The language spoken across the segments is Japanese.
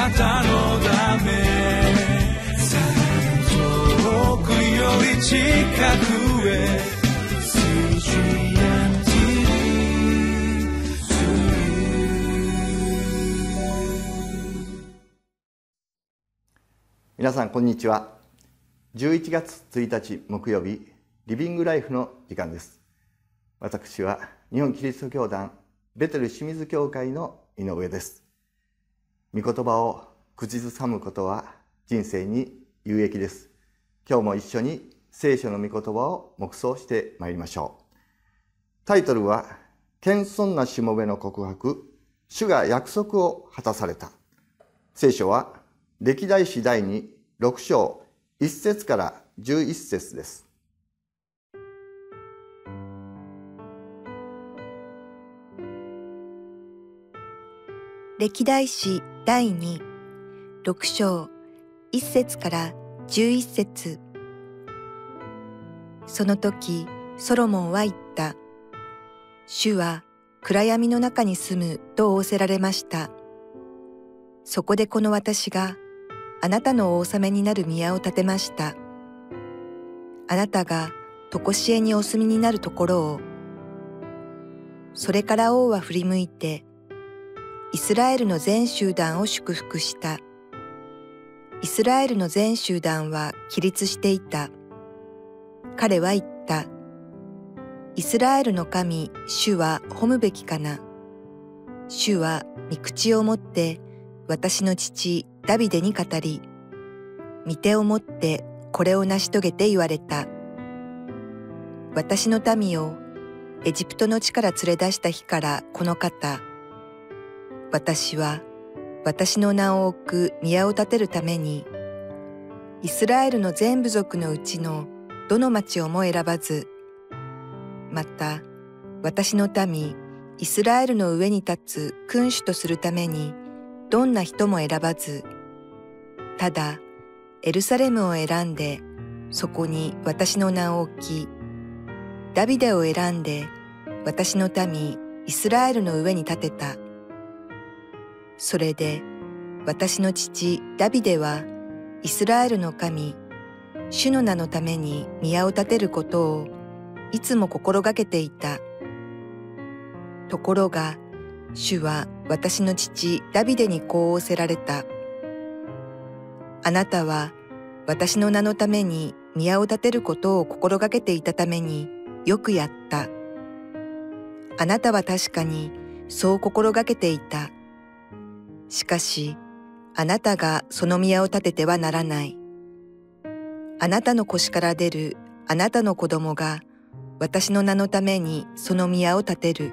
なたのため遠くより近くへ皆さんこんにちは。11月1日木曜日リビングライフの時間です。私は日本キリスト教団ベテル清水教会の井上です。御言葉を口ずさむことは人生に有益です。今日も一緒に聖書の御言葉を黙想してまいりましょう。タイトルは謙遜なしもべの告白主が約束を果たされた。聖書は歴代史第に6章1節から11節です。歴代史第2、6章1節から11節その時、ソロモンは言った。主は暗闇の中に住むと仰せられました。そこでこの私があなたのお納めになる宮を建てました。あなたが常しえにお住みになるところを。それから王は振り向いて、イスラエルの全集団を祝福した。イスラエルの全集団は起立していた。彼は言った。イスラエルの神、主は褒むべきかな。主は御口を持って私の父ダビデに語り、御手を持ってこれを成し遂げて言われた。私の民をエジプトの地から連れ出した日からこの方、私は私の名を置く宮を建てるために、イスラエルの全部族のうちのどの町をも選ばず、また私の民イスラエルの上に立つ君主とするためにどんな人も選ばず、ただエルサレムを選んでそこに私の名を置き、ダビデを選んで私の民イスラエルの上に立てた。それで私の父ダビデはイスラエルの神、主の名のために宮を建てることをいつも心がけていた。ところが主は私の父ダビデにこう仰せられた。あなたは私の名のために宮を建てることを心がけていたためによくやった。あなたは確かにそう心がけていた。しかし、あなたがその宮を建ててはならない。あなたの腰から出るあなたの子供が私の名のためにその宮を建てる。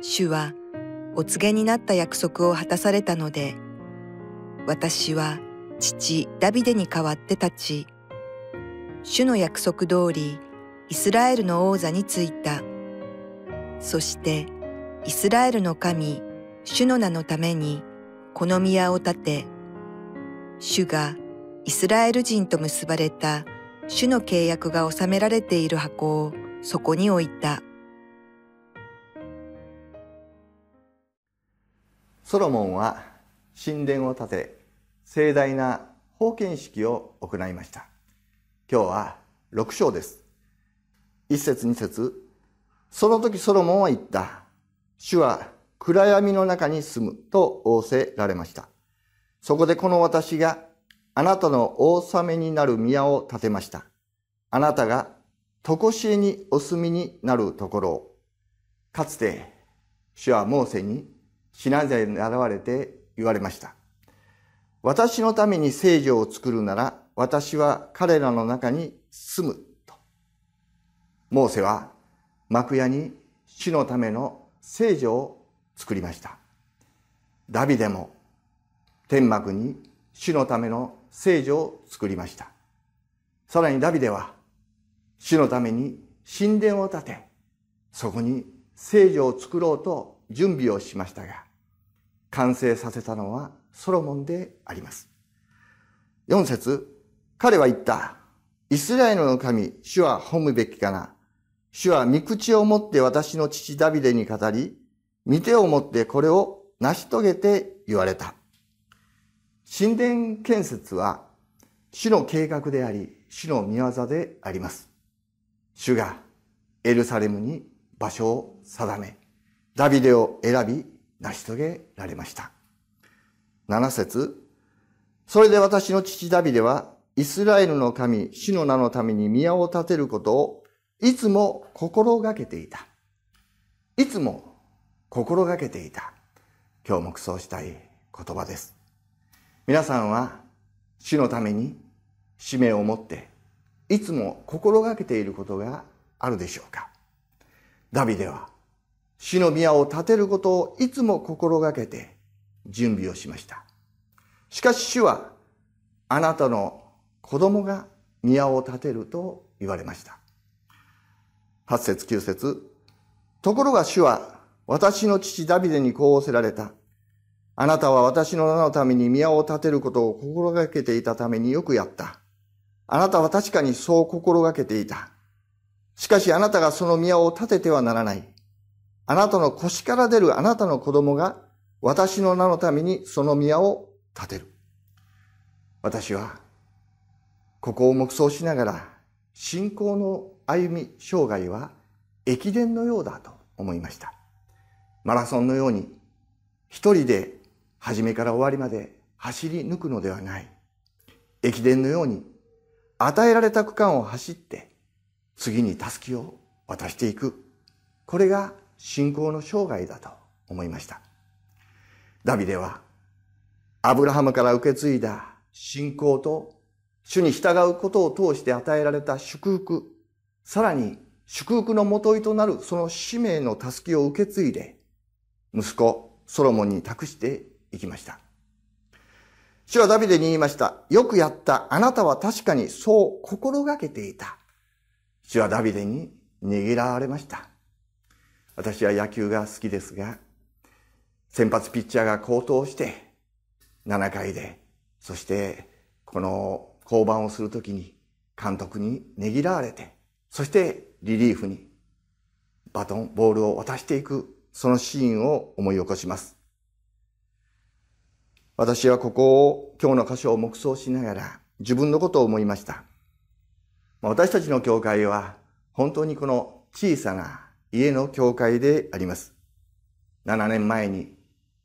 主はお告げになった約束を果たされたので、私は父ダビデに代わって立ち、主の約束通りイスラエルの王座についた。そしてイスラエルの神、主の名のためにこの宮を建て、主がイスラエル人と結ばれた主の契約が収められている箱をそこに置いた。ソロモンは神殿を建て盛大な封建式を行いました。今日は6章です。一節二節その時ソロモンは言った。主は暗闇の中に住むと仰せられましたそこでこの私があなたのお納めになる宮を建てましたあなたが常しえにお住みになるところをかつて主はモーセにシナザに現れて言われました。私のために聖女を作るなら、私は彼らの中に住むと。モーセは幕屋に主のための聖女を作りました。ダビデも天幕に主のための聖女を作りました。さらにダビデは主のために神殿を建て、そこに聖女を作ろうと準備をしましたが、完成させたのはソロモンであります。4節彼は言った。イスラエルの神、主は褒むべきかな。主は御口を持って私の父ダビデに語り、御手を持ってこれを成し遂げて言われた。神殿建設は主の計画であり、主の見業であります。主がエルサレムに場所を定め、ダビデを選び、成し遂げられました。7節それで私の父ダビデは、イスラエルの神、主の名のために宮を建てることを、いつも心がけていた。いつも心がけていた。今日黙想したい言葉です。皆さんは、主のために使命を持って、いつも心がけていることがあるでしょうか？ダビデは、主の宮を建てることをいつも心がけて準備をしました。しかし主は、あなたの子供が宮を建てると言われました。8節9節ところが主は、私の父ダビデにこう仰せられた。あなたは私の名のために宮を建てることを心がけていたためによくやった。あなたは確かにそう心がけていた。しかしあなたがその宮を建ててはならない。あなたの腰から出るあなたの子供が私の名のためにその宮を建てる。私はここを黙想しながら信仰の歩み生涯は駅伝のようだと思いました。マラソンのように一人で初めから終わりまで走り抜くのではない。駅伝のように与えられた区間を走って次に助けを渡していく。これが信仰の生涯だと思いました。ダビデはアブラハムから受け継いだ信仰と主に従うことを通して与えられた祝福、さらに祝福のもといとなるその使命の助けを受け継いで、息子ソロモンに託していきました。主はダビデに言いました。よくやった。あなたは確かにそう心がけていた。主はダビデにねぎらわれました。私は野球が好きですが、先発ピッチャーが好投して、7回で、そしてこの降板をするときに監督にねぎらわれて、そしてリリーフにバトン、ボールを渡していく、そのシーンを思い起こします。私はここを今日の箇所を黙想しながら自分のことを思いました。私たちの教会は本当にこの小さな家の教会であります。7年前に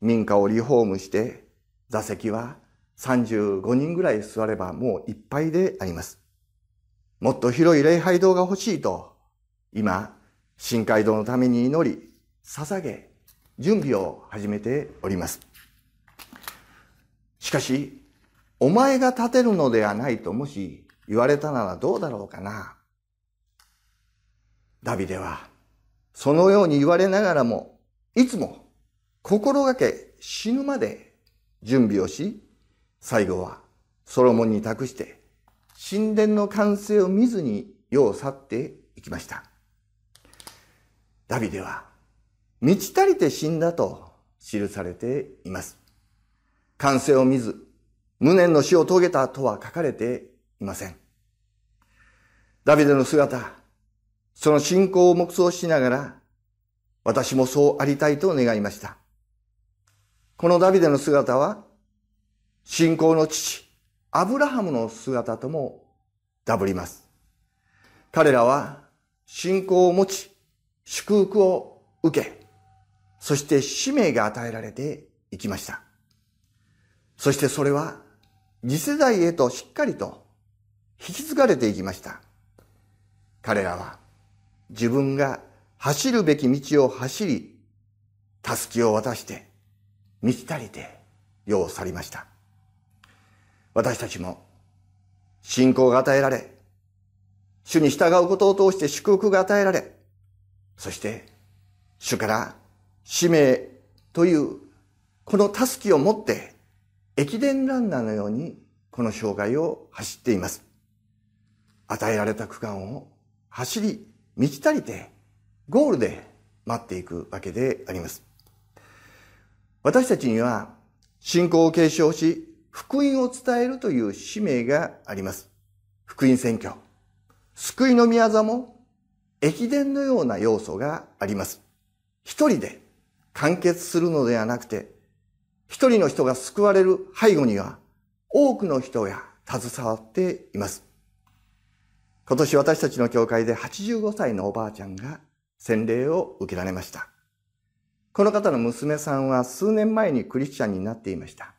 民家をリフォームして座席は35人ぐらい座ればもういっぱいであります。もっと広い礼拝堂が欲しいと今深海堂のために祈り捧げ準備を始めております。しかし、お前が立てるのではないともし言われたならどうだろうかな。ダビデは、そのように言われながらも、いつも心がけ死ぬまで準備をし、最後はソロモンに託して神殿の完成を見ずに世を去っていきました。ダビデは満ち足りて死んだと記されています。完成を見ず、無念の死を遂げたとは書かれていません。ダビデの姿、その信仰を黙想しながら、私もそうありたいと願いました。このダビデの姿は、信仰の父、アブラハムの姿ともダブります。彼らは信仰を持ち、祝福を受け、そして使命が与えられていきました。そしてそれは次世代へとしっかりと引き継がれていきました。彼らは自分が走るべき道を走り、たすきを渡して、満ち足りて世を去りました。私たちも信仰が与えられ、主に従うことを通して祝福が与えられ、そして主から使命というこのたすきを持って駅伝ランナーのようにこの障害を走っています。与えられた区間を走り、満ち足りて、ゴールで待っていくわけであります。私たちには信仰を継承し、福音を伝えるという使命があります。福音宣教。救いの宮座も駅伝のような要素があります。一人で完結するのではなくて、一人の人が救われる背後には、多くの人が携わっています。今年私たちの教会で85歳のおばあちゃんが洗礼を受けられました。この方の娘さんは数年前にクリスチャンになっていました。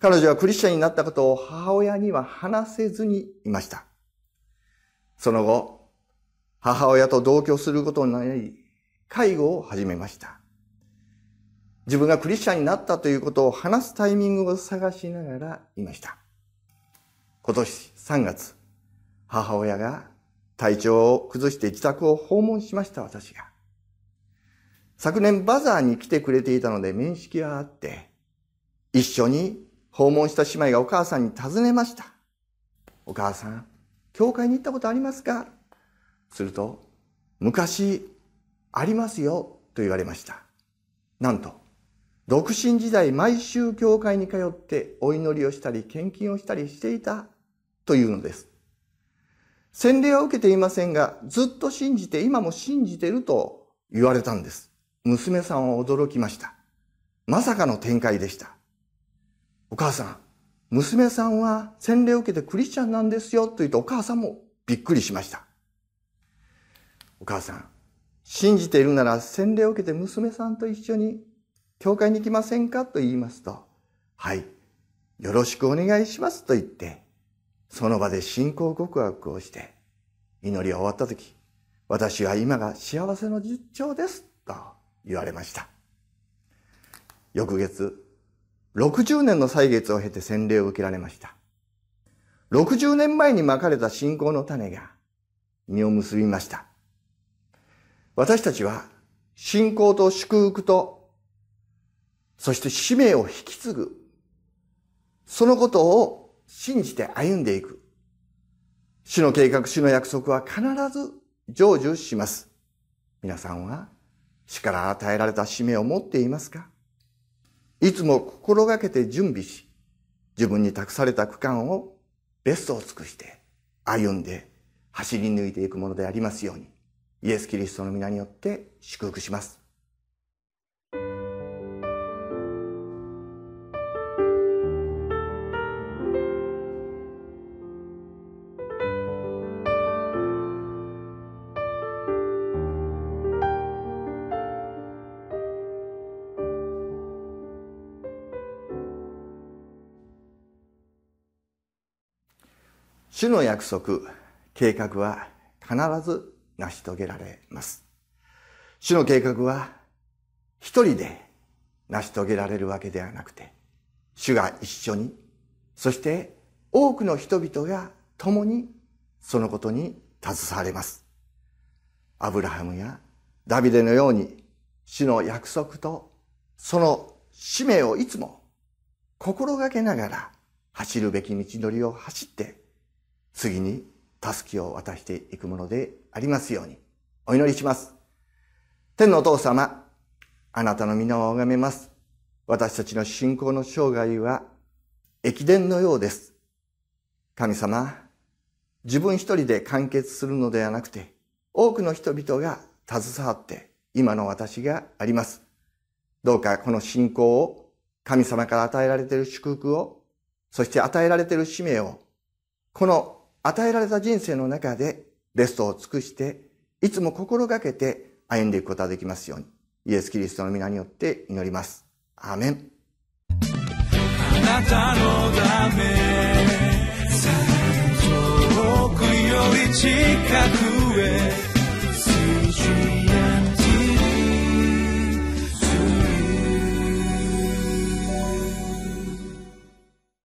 彼女はクリスチャンになったことを母親には話せずにいました。その後、母親と同居することになり、介護を始めました。自分がクリスチャンになったということを話すタイミングを探しながらいました。今年3月、母親が体調を崩して自宅を訪問しました私が。昨年バザーに来てくれていたので面識があって、一緒に訪問した姉妹がお母さんに尋ねました。お母さん、教会に行ったことありますか？すると、昔、ありますよ、と言われました。なんと、独身時代毎週教会に通ってお祈りをしたり献金をしたりしていたというのです。洗礼は受けていませんが、ずっと信じて、今も信じていると言われたんです。娘さんは驚きました。まさかの展開でした。お母さん、娘さんは洗礼を受けてクリスチャンなんですよと言うとお母さんもびっくりしました。お母さん、信じているなら洗礼を受けて娘さんと一緒に教会に行きませんかと言いますと、はい、よろしくお願いしますと言って、その場で信仰告白をして、祈りが終わった時、私は今が幸せの実兆です、と言われました。翌月、60年の歳月を経て洗礼を受けられました。60年前にまかれた信仰の種が実を結びました。私たちは信仰と祝福と、そして使命を引き継ぐ、そのことを信じて歩んでいく。主の計画、主の約束は必ず成就します。皆さんは主から与えられた使命を持っていますか？いつも心がけて準備し、自分に託された区間をベストを尽くして歩んで走り抜いていくものでありますように、イエス・キリストの皆によって祝福します。主の約束、計画は必ず成し遂げられます。主の計画は一人で成し遂げられるわけではなくて、主が一緒に、そして多くの人々が共にそのことに携われます。アブラハムやダビデのように主の約束とその使命をいつも心がけながら走るべき道のりを走って次に助けを渡していくものでありますようにお祈りします。天のお父様、あなたの皆を拝めます。私たちの信仰の生涯は駅伝のようです。神様、自分一人で完結するのではなくて、多くの人々が携わって今の私があります。どうかこの信仰を神様から与えられている祝福を、そして与えられている使命を、この与えられた人生の中でベストを尽くして、いつも心がけて歩んでいくことができますように、イエス・キリストの皆によって祈ります。アーメン。あなたのためより近くへ